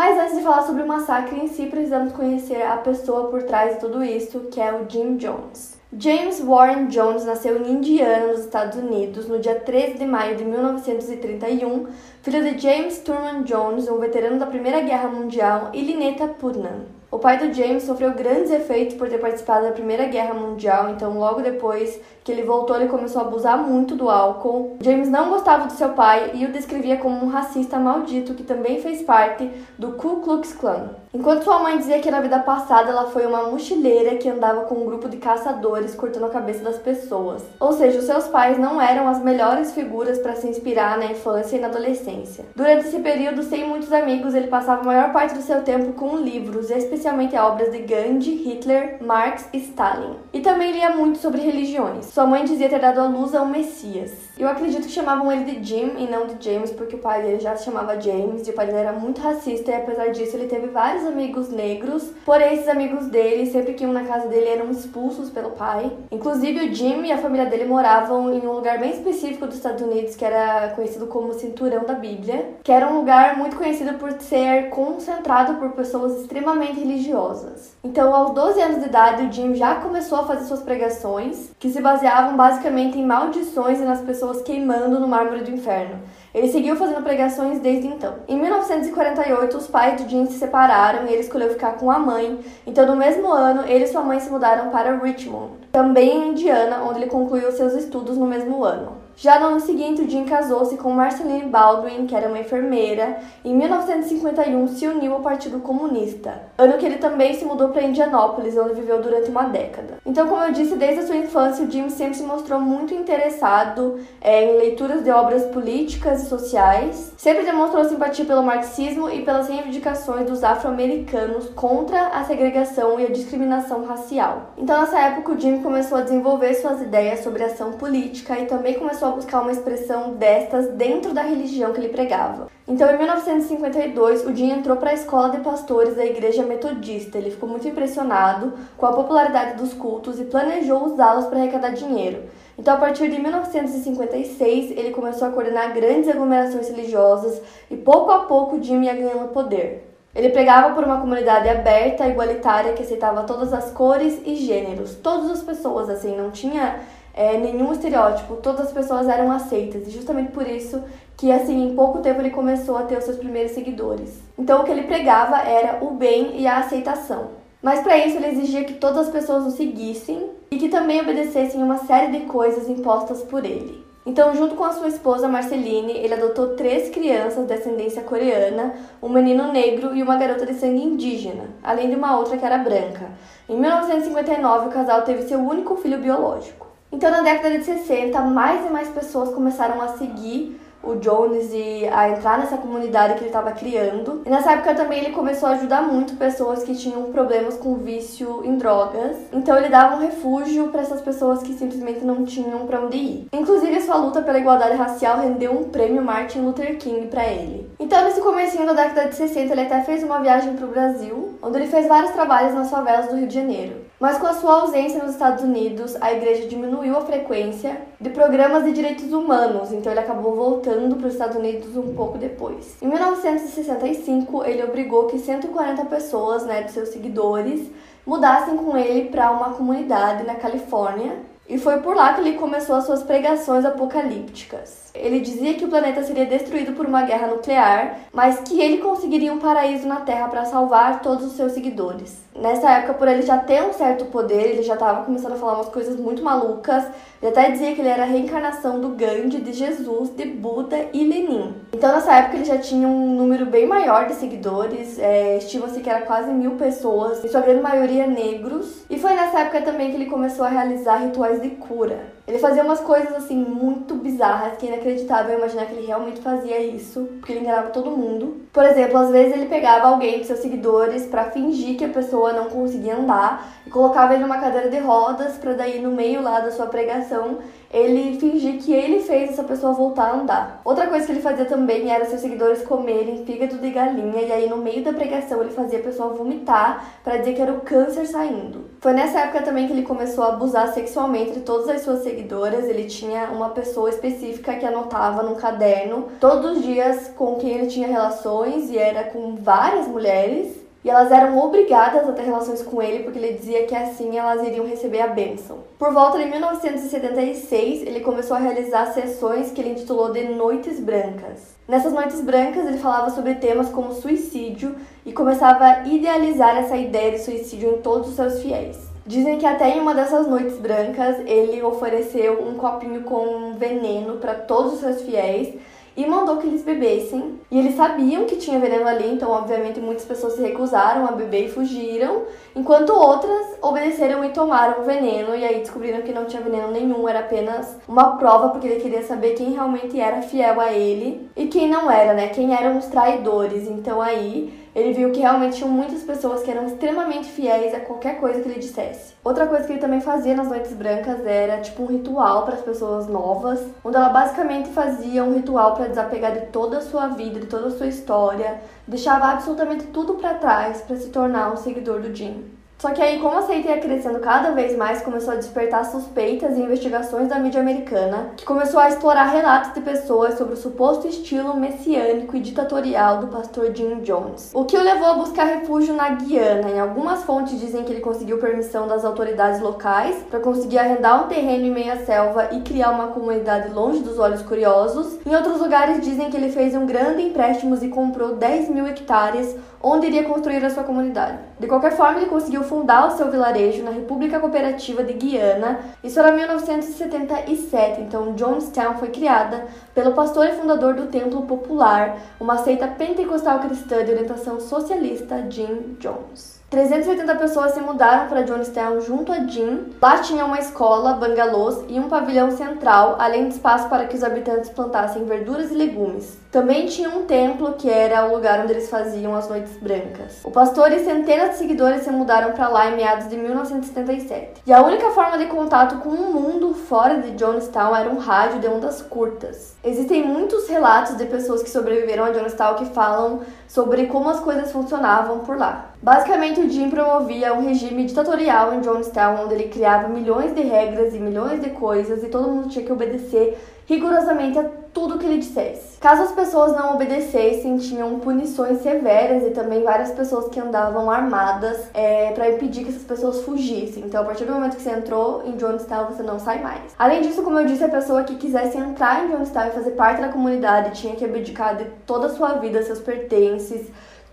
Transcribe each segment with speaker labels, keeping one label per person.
Speaker 1: Mas antes de falar sobre o massacre em si, precisamos conhecer a pessoa por trás de tudo isso, que é o Jim Jones. James Warren Jones nasceu em Indiana, nos Estados Unidos, no dia 13 de maio de 1931, filho de James Turman Jones, um veterano da Primeira Guerra Mundial, e Lynetta Putnam. O pai do James sofreu grandes efeitos por ter participado da Primeira Guerra Mundial, então logo depois que ele voltou, ele começou a abusar muito do álcool. James não gostava do seu pai e o descrevia como um racista maldito que também fez parte do Ku Klux Klan. Enquanto sua mãe dizia que na vida passada ela foi uma mochileira que andava com um grupo de caçadores cortando a cabeça das pessoas. Ou seja, os seus pais não eram as melhores figuras para se inspirar na infância e na adolescência. Durante esse período, sem muitos amigos, ele passava a maior parte do seu tempo com livros, especialmente obras de Gandhi, Hitler, Marx e Stalin. E também lia muito sobre religiões. Sua mãe dizia ter dado à luz a um Messias. Eu acredito que chamavam ele de Jim e não de James, porque o pai dele já se chamava James e o pai dele era muito racista e apesar disso ele teve vários amigos negros. Porém, esses amigos dele, sempre que iam na casa dele, eram expulsos pelo pai. Inclusive, o Jim e a família dele moravam em um lugar bem específico dos Estados Unidos, que era conhecido como Cinturão da Bíblia, que era um lugar muito conhecido por ser concentrado por pessoas extremamente religiosas. Então, aos 12 anos de idade, o Jim já começou a fazer suas pregações, que se baseavam basicamente em maldições e nas pessoas queimando no mármore do inferno. Ele seguiu fazendo pregações desde então. Em 1948, os pais do Jim se separaram e ele escolheu ficar com a mãe. Então, no mesmo ano, ele e sua mãe se mudaram para Richmond, também em Indiana, onde ele concluiu seus estudos no mesmo ano. Já no ano seguinte, o Jim casou-se com Marceline Baldwin, que era uma enfermeira, em 1951 se uniu ao Partido Comunista, ano que ele também se mudou para Indianópolis, onde viveu durante uma década. Então, como eu disse, desde a sua infância, o Jim sempre se mostrou muito interessado é, em leituras de obras políticas e sociais, sempre demonstrou simpatia pelo marxismo e pelas reivindicações dos afro-americanos contra a segregação e a discriminação racial. Então, nessa época, o Jim começou a desenvolver suas ideias sobre ação política e também começou a a buscar uma expressão destas dentro da religião que ele pregava. Então, em 1952, o Jim entrou para a escola de pastores da igreja metodista. Ele ficou muito impressionado com a popularidade dos cultos e planejou usá-los para arrecadar dinheiro. Então, a partir de 1956, ele começou a coordenar grandes aglomerações religiosas e pouco a pouco Jim ia ganhando poder. Ele pregava por uma comunidade aberta, igualitária, que aceitava todas as cores e gêneros, todas as pessoas, assim, não tinha é, nenhum estereótipo, todas as pessoas eram aceitas e justamente por isso que assim em pouco tempo ele começou a ter os seus primeiros seguidores. Então o que ele pregava era o bem e a aceitação. Mas para isso ele exigia que todas as pessoas o seguissem e que também obedecessem uma série de coisas impostas por ele. Então, junto com a sua esposa Marceline, ele adotou três crianças de ascendência coreana, um menino negro e uma garota de sangue indígena, além de uma outra que era branca. Em 1959, o casal teve seu único filho biológico. Então, na década de 60, mais e mais pessoas começaram a seguir o Jones e a entrar nessa comunidade que ele estava criando. E nessa época também ele começou a ajudar muito pessoas que tinham problemas com vício em drogas. Então ele dava um refúgio para essas pessoas que simplesmente não tinham para onde ir. Inclusive sua luta pela igualdade racial rendeu um prêmio Martin Luther King para ele. Então nesse comecinho da década de 60 ele até fez uma viagem para o Brasil, onde ele fez vários trabalhos nas favelas do Rio de Janeiro. Mas com a sua ausência nos Estados Unidos, a igreja diminuiu a frequência de programas de direitos humanos, então ele acabou voltando para os Estados Unidos um pouco depois. Em 1965, ele obrigou que 140 pessoas, né, de seus seguidores, mudassem com ele para uma comunidade na Califórnia, e foi por lá que ele começou as suas pregações apocalípticas. Ele dizia que o planeta seria destruído por uma guerra nuclear, mas que ele conseguiria um paraíso na Terra para salvar todos os seus seguidores. Nessa época, por ele já ter um certo poder, ele já estava começando a falar umas coisas muito malucas. Ele até dizia que ele era a reencarnação do Gandhi, de Jesus, de Buda e Lenin. Então, nessa época, ele já tinha um número bem maior de seguidores. É, Estima-se que era quase mil pessoas, em sua grande maioria negros. E foi nessa época também que ele começou a realizar rituais de cura. Ele fazia umas coisas assim muito bizarras que é inacreditável imaginar que ele realmente fazia isso, porque ele enganava todo mundo. Por exemplo, às vezes ele pegava alguém de seus seguidores para fingir que a pessoa não conseguia andar e colocava ele numa cadeira de rodas para daí no meio lá da sua pregação ele fingir que ele fez essa pessoa voltar a andar. Outra coisa que ele fazia também era seus seguidores comerem fígado de galinha e aí no meio da pregação ele fazia a pessoa vomitar para dizer que era o câncer saindo. Foi nessa época também que ele começou a abusar sexualmente de todas as suas seguidoras. Ele tinha uma pessoa específica que anotava num caderno todos os dias com quem ele tinha relações e era com várias mulheres. E elas eram obrigadas a ter relações com ele porque ele dizia que assim elas iriam receber a bênção. Por volta de 1976, ele começou a realizar sessões que ele intitulou de Noites Brancas. Nessas noites brancas, ele falava sobre temas como suicídio e começava a idealizar essa ideia de suicídio em todos os seus fiéis. Dizem que até em uma dessas noites brancas ele ofereceu um copinho com veneno para todos os seus fiéis e mandou que eles bebessem. E eles sabiam que tinha veneno ali, então obviamente muitas pessoas se recusaram a beber e fugiram, enquanto outras obedeceram e tomaram o veneno e aí descobriram que não tinha veneno nenhum, era apenas uma prova porque ele queria saber quem realmente era fiel a ele e quem não era, né? Quem eram os traidores. Então aí ele viu que realmente tinham muitas pessoas que eram extremamente fiéis a qualquer coisa que ele dissesse. Outra coisa que ele também fazia nas noites brancas era tipo um ritual para as pessoas novas, onde ela basicamente fazia um ritual para desapegar de toda a sua vida, de toda a sua história, deixava absolutamente tudo para trás para se tornar um seguidor do Jim. Só que aí, como a seita ia crescendo cada vez mais, começou a despertar suspeitas e investigações da mídia americana, que começou a explorar relatos de pessoas sobre o suposto estilo messiânico e ditatorial do pastor Jim Jones. O que o levou a buscar refúgio na Guiana. Em algumas fontes dizem que ele conseguiu permissão das autoridades locais para conseguir arrendar um terreno em meia selva e criar uma comunidade longe dos olhos curiosos. Em outros lugares dizem que ele fez um grande empréstimo e comprou 10 mil hectares onde iria construir a sua comunidade. De qualquer forma, ele conseguiu fundar o seu vilarejo na República Cooperativa de Guiana. Isso era 1977, então Jonestown foi criada pelo pastor e fundador do Templo Popular, uma seita pentecostal cristã de orientação socialista, Jim Jones. 380 pessoas se mudaram para Jonestown junto a Jim. Lá tinha uma escola, bangalôs e um pavilhão central, além de espaço para que os habitantes plantassem verduras e legumes. Também tinha um templo que era o lugar onde eles faziam as noites brancas. O pastor e centenas de seguidores se mudaram para lá em meados de 1977. E a única forma de contato com o mundo fora de Jonestown era um rádio de ondas curtas. Existem muitos relatos de pessoas que sobreviveram a Jonestown que falam sobre como as coisas funcionavam por lá. Basicamente, o Jim promovia um regime ditatorial em Jonestown, onde ele criava milhões de regras e milhões de coisas e todo mundo tinha que obedecer rigorosamente a tudo que ele dissesse. Caso as pessoas não obedecessem, tinham punições severas e também várias pessoas que andavam armadas é, para impedir que essas pessoas fugissem. Então, a partir do momento que você entrou em Jonestown, você não sai mais. Além disso, como eu disse, a pessoa que quisesse entrar em Jonestown e fazer parte da comunidade tinha que abdicar de toda a sua vida, seus pertences,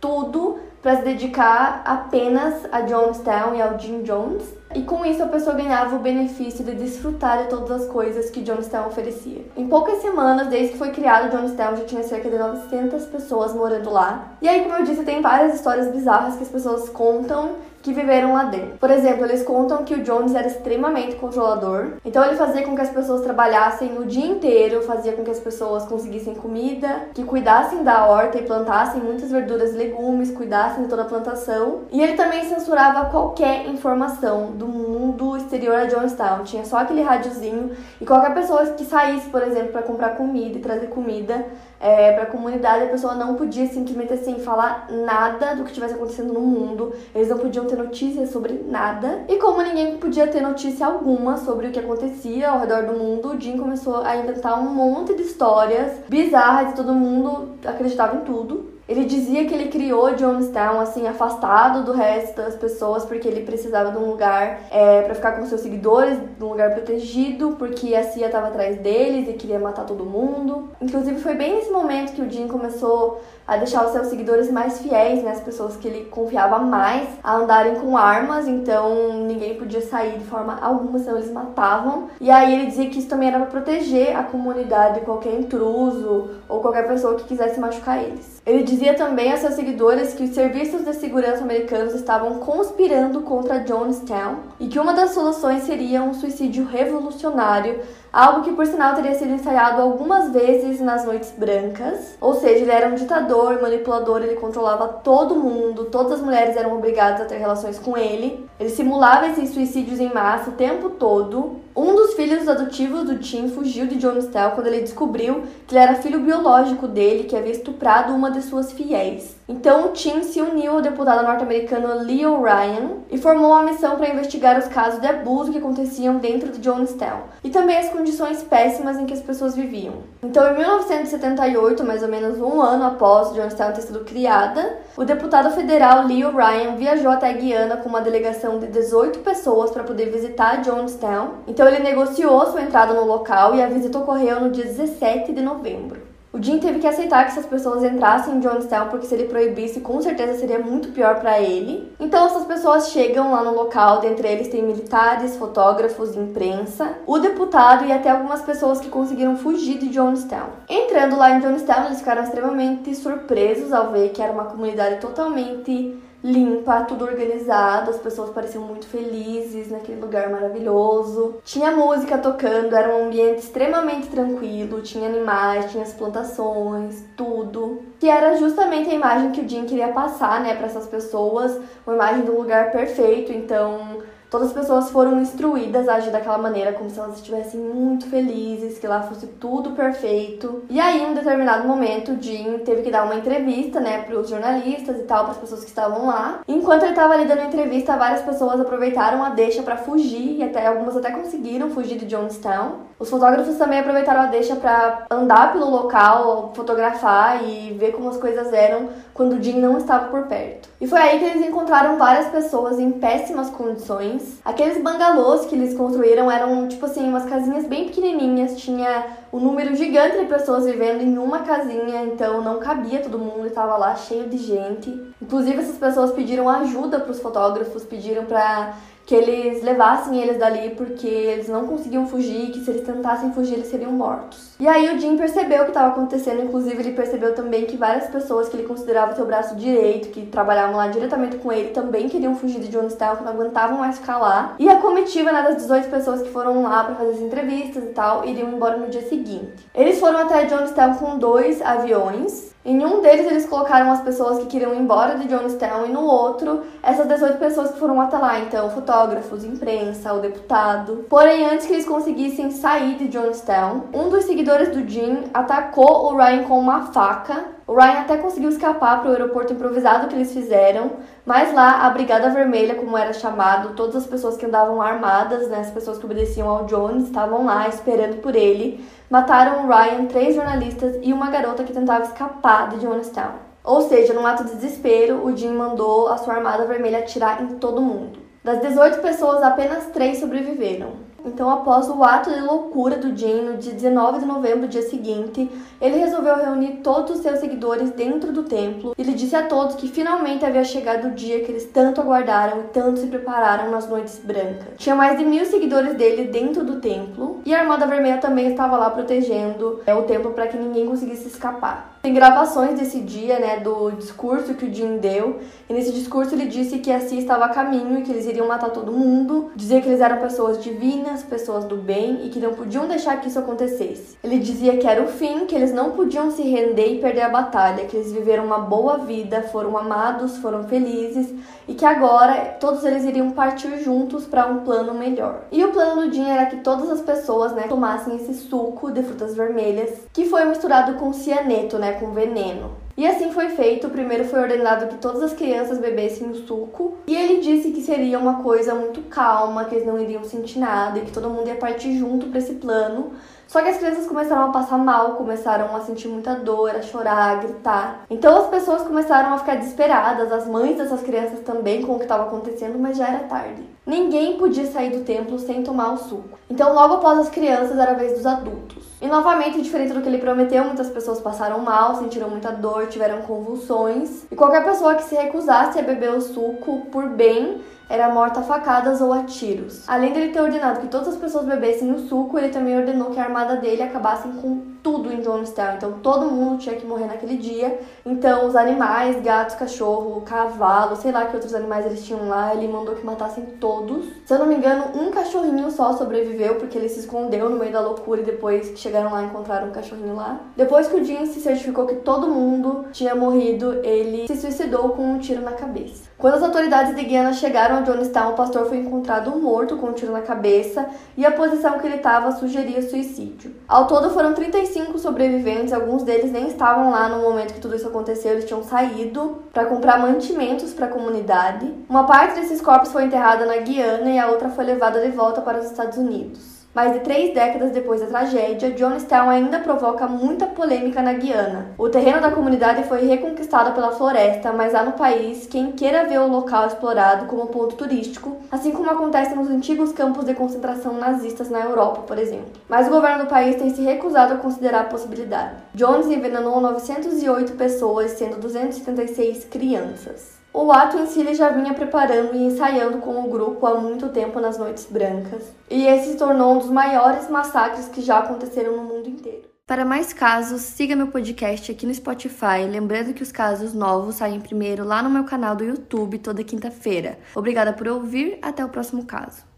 Speaker 1: tudo para se dedicar apenas a Jonestown e ao Jim Jones. E com isso a pessoa ganhava o benefício de desfrutar de todas as coisas que Jonestown oferecia. Em poucas semanas, desde que foi criado Jonestown, já tinha cerca de 900 pessoas morando lá. E aí, como eu disse, tem várias histórias bizarras que as pessoas contam que viveram lá dentro. Por exemplo, eles contam que o Jones era extremamente controlador, então ele fazia com que as pessoas trabalhassem o dia inteiro, fazia com que as pessoas conseguissem comida, que cuidassem da horta e plantassem muitas verduras e legumes, cuidassem de toda a plantação. E ele também censurava qualquer informação do mundo exterior a Jonestown. Tinha só aquele rádiozinho e qualquer pessoa que saísse, por exemplo, para comprar comida e trazer comida é, para a comunidade, a pessoa não podia simplesmente assim falar nada do que estivesse acontecendo no mundo. Eles não podiam ter notícias sobre nada. E como ninguém podia ter notícia alguma sobre o que acontecia ao redor do mundo, o Jim começou a inventar um monte de histórias bizarras e todo mundo acreditava em tudo. Ele dizia que ele criou Jonestown assim afastado do resto das pessoas porque ele precisava de um lugar é, para ficar com seus seguidores, de um lugar protegido, porque a CIA estava atrás deles e queria matar todo mundo. Inclusive foi bem nesse momento que o Jim começou a deixar os seus seguidores mais fiéis, né, as pessoas que ele confiava mais, a andarem com armas, então ninguém podia sair de forma alguma, senão eles matavam. E aí ele dizia que isso também era para proteger a comunidade de qualquer intruso ou qualquer pessoa que quisesse machucar eles. Ele dizia dizia também a seus seguidores que os serviços de segurança americanos estavam conspirando contra Jonestown e que uma das soluções seria um suicídio revolucionário algo que por sinal teria sido ensaiado algumas vezes nas noites brancas. Ou seja, ele era um ditador, manipulador, ele controlava todo mundo, todas as mulheres eram obrigadas a ter relações com ele. Ele simulava esses suicídios em massa o tempo todo. Um dos filhos adotivos do Tim fugiu de Jonestown quando ele descobriu que ele era filho biológico dele, que havia estuprado uma de suas fiéis. Então o Tim se uniu ao deputado norte-americano Leo Ryan e formou uma missão para investigar os casos de abuso que aconteciam dentro de Jonestown e também as condições péssimas em que as pessoas viviam. Então, em 1978, mais ou menos um ano após Jonestown ter sido criada, o deputado federal Leo Ryan viajou até a Guiana com uma delegação de 18 pessoas para poder visitar Jonestown. Então, ele negociou sua entrada no local e a visita ocorreu no dia 17 de novembro. O Jim teve que aceitar que essas pessoas entrassem em Jonestown porque se ele proibisse, com certeza seria muito pior para ele. Então essas pessoas chegam lá no local, dentre eles tem militares, fotógrafos, imprensa, o deputado e até algumas pessoas que conseguiram fugir de Jonestown. Entrando lá em Jonestown, eles ficaram extremamente surpresos ao ver que era uma comunidade totalmente limpa, tudo organizado, as pessoas pareciam muito felizes naquele lugar maravilhoso. Tinha música tocando, era um ambiente extremamente tranquilo, tinha animais, tinha as plantações, tudo. Que era justamente a imagem que o Jim queria passar, né, para essas pessoas, uma imagem um lugar perfeito, então Todas as pessoas foram instruídas a agir daquela maneira, como se elas estivessem muito felizes, que lá fosse tudo perfeito. E aí, em um determinado momento, o Jim teve que dar uma entrevista, né, para os jornalistas e tal, para as pessoas que estavam lá. Enquanto ele estava ali dando entrevista, várias pessoas aproveitaram a deixa para fugir, e até algumas até conseguiram fugir de Jonestown. Os fotógrafos também aproveitaram a deixa para andar pelo local, fotografar e ver como as coisas eram quando o Jim não estava por perto. E foi aí que eles encontraram várias pessoas em péssimas condições. Aqueles bangalôs que eles construíram eram, tipo assim, umas casinhas bem pequenininhas, tinha um número gigante de pessoas vivendo em uma casinha, então não cabia todo mundo, estava lá cheio de gente. Inclusive essas pessoas pediram ajuda para os fotógrafos, pediram para que eles levassem eles dali porque eles não conseguiam fugir, que se eles tentassem fugir eles seriam mortos. E aí o Jim percebeu o que estava acontecendo, inclusive ele percebeu também que várias pessoas que ele considerava seu braço direito, que trabalhavam lá diretamente com ele, também queriam fugir de Jonestown, que não aguentavam mais ficar lá. E a comitiva né, das 18 pessoas que foram lá para fazer as entrevistas e tal, iriam embora no dia seguinte. Eles foram até Jonestown com dois aviões, em um deles, eles colocaram as pessoas que queriam ir embora de Jonestown, e no outro, essas 18 pessoas que foram até lá. Então, fotógrafos, imprensa, o deputado. Porém, antes que eles conseguissem sair de Jonestown, um dos seguidores do Jim atacou o Ryan com uma faca. O Ryan até conseguiu escapar para o aeroporto improvisado que eles fizeram, mas lá a Brigada Vermelha, como era chamado, todas as pessoas que andavam armadas, né, as pessoas que obedeciam ao Jones, estavam lá esperando por ele mataram Ryan, três jornalistas e uma garota que tentava escapar de Jonestown. Ou seja, num ato de desespero, o Jim mandou a sua armada vermelha atirar em todo mundo. Das 18 pessoas, apenas três sobreviveram. Então, após o ato de loucura do Jim, no dia 19 de novembro, dia seguinte, ele resolveu reunir todos os seus seguidores dentro do templo e lhe disse a todos que finalmente havia chegado o dia que eles tanto aguardaram e tanto se prepararam nas noites brancas. Tinha mais de mil seguidores dele dentro do templo e a Armada Vermelha também estava lá protegendo é, o templo para que ninguém conseguisse escapar. Tem gravações desse dia, né, do discurso que o Jim deu, e nesse discurso ele disse que a Cia estava a caminho e que eles iriam matar todo mundo, dizia que eles eram pessoas divinas, pessoas do bem e que não podiam deixar que isso acontecesse. Ele dizia que era o fim, que eles não podiam se render e perder a batalha, que eles viveram uma boa vida, foram amados, foram felizes e que agora todos eles iriam partir juntos para um plano melhor. E o plano do Jim era que todas as pessoas, né, tomassem esse suco de frutas vermelhas, que foi misturado com cianeto, né, com veneno. E assim foi feito. Primeiro foi ordenado que todas as crianças bebessem o suco. E ele disse que seria uma coisa muito calma, que eles não iriam sentir nada e que todo mundo ia partir junto para esse plano. Só que as crianças começaram a passar mal, começaram a sentir muita dor, a chorar, a gritar. Então as pessoas começaram a ficar desesperadas, as mães dessas crianças também com o que estava acontecendo, mas já era tarde. Ninguém podia sair do templo sem tomar o suco. Então logo após as crianças era a vez dos adultos. E novamente, diferente do que ele prometeu, muitas pessoas passaram mal, sentiram muita dor, tiveram convulsões. E qualquer pessoa que se recusasse a beber o suco por bem era morta a facadas ou a tiros. Além dele ter ordenado que todas as pessoas bebessem o suco, ele também ordenou que a armada dele acabasse com tudo em Jonestown. Então todo mundo tinha que morrer naquele dia. Então os animais, gatos, cachorro, cavalo, sei lá que outros animais eles tinham lá, ele mandou que matassem todos. Se eu não me engano, um cachorrinho só sobreviveu porque ele se escondeu no meio da loucura e depois que chegaram lá encontraram um cachorrinho lá. Depois que o Jim se certificou que todo mundo tinha morrido, ele se suicidou com um tiro na cabeça. Quando as autoridades de Guiana chegaram a Jonestown, o pastor foi encontrado morto com um tiro na cabeça e a posição que ele estava sugeria suicídio. Ao todo foram 35 sobreviventes, alguns deles nem estavam lá no momento que tudo isso aconteceu, eles tinham saído para comprar mantimentos para a comunidade. Uma parte desses corpos foi enterrada na Guiana e a outra foi levada de volta para os Estados Unidos. Mais de três décadas depois da tragédia, Jonestown ainda provoca muita polêmica na Guiana. O terreno da comunidade foi reconquistado pela floresta, mas há no país quem queira ver o local explorado como ponto turístico, assim como acontece nos antigos campos de concentração nazistas na Europa, por exemplo. Mas o governo do país tem se recusado a considerar a possibilidade. Jones envenenou 908 pessoas, sendo 276 crianças. O ato em si ele já vinha preparando e ensaiando com o grupo há muito tempo nas Noites Brancas, e esse se tornou um dos maiores massacres que já aconteceram no mundo inteiro. Para mais casos, siga meu podcast aqui no Spotify, lembrando que os casos novos saem primeiro lá no meu canal do YouTube toda quinta-feira. Obrigada por ouvir, até o próximo caso.